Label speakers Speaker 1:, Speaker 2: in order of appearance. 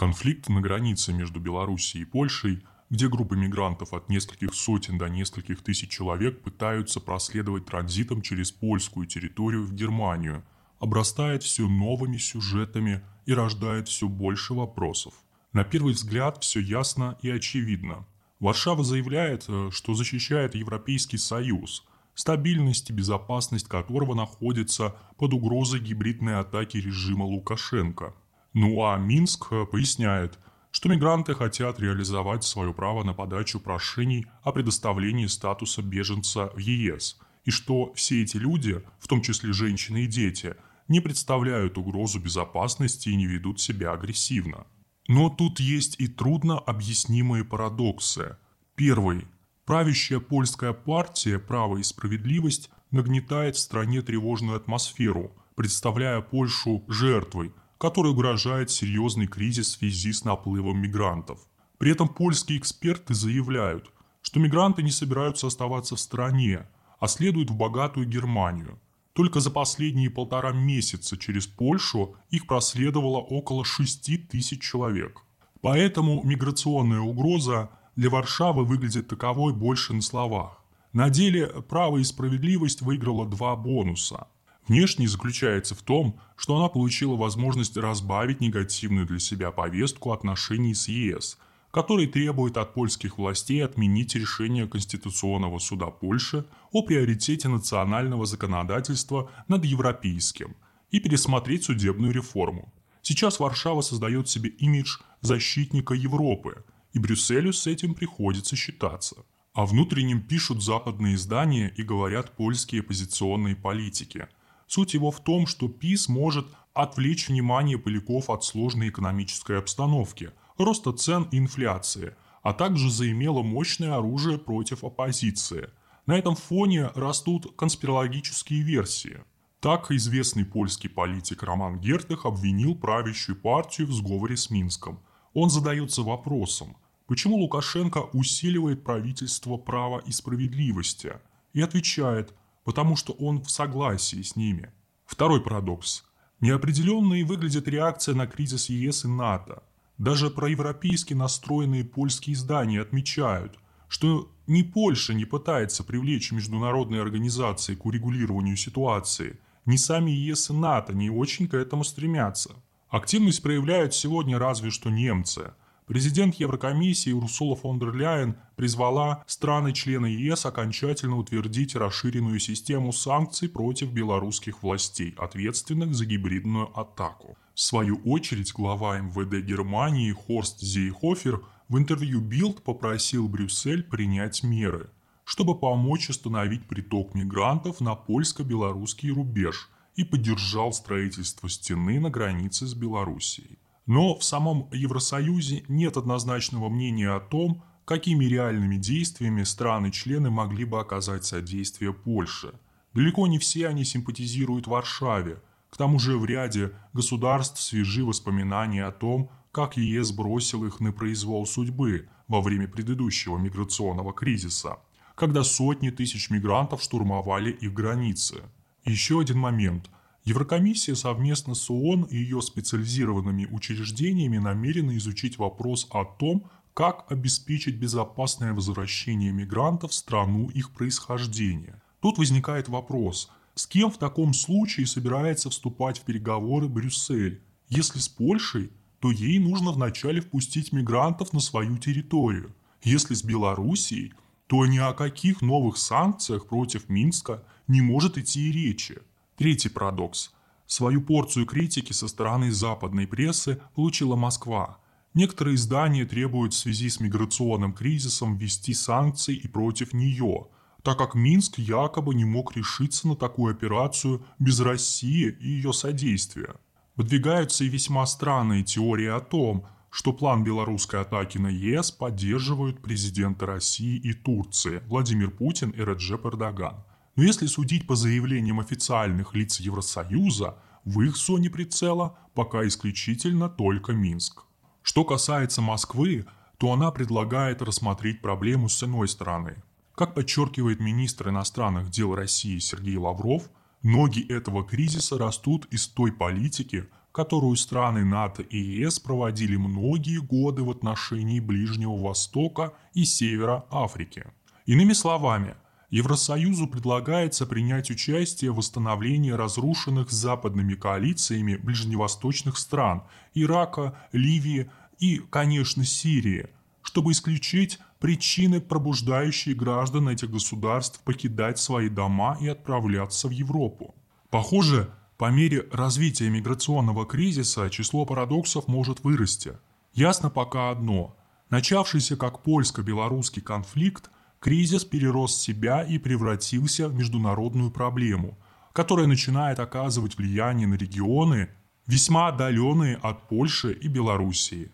Speaker 1: Конфликт на границе между Белоруссией и Польшей, где группы мигрантов от нескольких сотен до нескольких тысяч человек пытаются проследовать транзитом через польскую территорию в Германию, обрастает все новыми сюжетами и рождает все больше вопросов. На первый взгляд все ясно и очевидно. Варшава заявляет, э, что защищает Европейский Союз, стабильность и безопасность которого находится под угрозой гибридной атаки режима Лукашенко – ну а Минск э, поясняет, что мигранты хотят реализовать свое право на подачу прошений о предоставлении статуса беженца в ЕС, и что все эти люди, в том числе женщины и дети, не представляют угрозу безопасности и не ведут себя агрессивно. Но тут есть и трудно объяснимые парадоксы. Первый. Правящая польская партия «Право и справедливость» нагнетает в стране тревожную атмосферу, представляя Польшу жертвой, которой угрожает серьезный кризис в связи с наплывом мигрантов. При этом польские эксперты заявляют, что мигранты не собираются оставаться в стране, а следуют в богатую Германию. Только за последние полтора месяца через Польшу их проследовало около 6 тысяч человек. Поэтому миграционная угроза для Варшавы выглядит таковой больше на словах. На деле право и справедливость выиграла два бонуса – Внешний заключается в том, что она получила возможность разбавить негативную для себя повестку отношений с ЕС, который требует от польских властей отменить решение Конституционного суда Польши о приоритете национального законодательства над европейским и пересмотреть судебную реформу. Сейчас Варшава создает себе имидж защитника Европы, и Брюсселю с этим приходится считаться. О внутреннем пишут западные издания и говорят польские оппозиционные политики – Суть его в том, что ПИС может отвлечь внимание поляков от сложной экономической обстановки, роста цен и инфляции, а также заимело мощное оружие против оппозиции. На этом фоне растут конспирологические версии. Так известный польский политик Роман Гертых обвинил правящую партию в сговоре с Минском. Он задается вопросом, почему Лукашенко усиливает правительство права и справедливости, и отвечает, потому что он в согласии с ними. Второй парадокс. Неопределенной выглядит реакция на кризис ЕС и НАТО. Даже проевропейски настроенные польские издания отмечают, что ни Польша не пытается привлечь международные организации к урегулированию ситуации, ни сами ЕС и НАТО не очень к этому стремятся. Активность проявляют сегодня разве что немцы – Президент Еврокомиссии Урсула фон дер Ляйен призвала страны-члены ЕС окончательно утвердить расширенную систему санкций против белорусских властей, ответственных за гибридную атаку. В свою очередь, глава МВД Германии Хорст Зейхофер в интервью Билд попросил Брюссель принять меры, чтобы помочь остановить приток мигрантов на польско-белорусский рубеж и поддержал строительство стены на границе с Белоруссией. Но в самом Евросоюзе нет однозначного мнения о том, какими реальными действиями страны-члены могли бы оказать содействие Польше. Далеко не все они симпатизируют Варшаве. К тому же в ряде государств свежи воспоминания о том, как ЕС бросил их на произвол судьбы во время предыдущего миграционного кризиса, когда сотни тысяч мигрантов штурмовали их границы. Еще один момент – Еврокомиссия совместно с ООН и ее специализированными учреждениями намерена изучить вопрос о том, как обеспечить безопасное возвращение мигрантов в страну их происхождения. Тут возникает вопрос, с кем в таком случае собирается вступать в переговоры Брюссель? Если с Польшей, то ей нужно вначале впустить мигрантов на свою территорию. Если с Белоруссией, то ни о каких новых санкциях против Минска не может идти и речи. Третий парадокс. Свою порцию критики со стороны западной прессы получила Москва. Некоторые издания требуют в связи с миграционным кризисом ввести санкции и против нее, так как Минск якобы не мог решиться на такую операцию без России и ее содействия. Выдвигаются и весьма странные теории о том, что план белорусской атаки на ЕС поддерживают президенты России и Турции Владимир Путин и Реджеп Эрдоган. Но если судить по заявлениям официальных лиц Евросоюза, в их зоне прицела пока исключительно только Минск. Что касается Москвы, то она предлагает рассмотреть проблему с иной стороны. Как подчеркивает министр иностранных дел России Сергей Лавров, ноги этого кризиса растут из той политики, которую страны НАТО и ЕС проводили многие годы в отношении Ближнего Востока и Севера Африки. Иными словами, Евросоюзу предлагается принять участие в восстановлении разрушенных западными коалициями ближневосточных стран – Ирака, Ливии и, конечно, Сирии, чтобы исключить причины, пробуждающие граждан этих государств покидать свои дома и отправляться в Европу. Похоже, по мере развития миграционного кризиса число парадоксов может вырасти. Ясно пока одно. Начавшийся как польско-белорусский конфликт, кризис перерос себя и превратился в международную проблему, которая начинает оказывать влияние на регионы, весьма отдаленные от Польши и Белоруссии.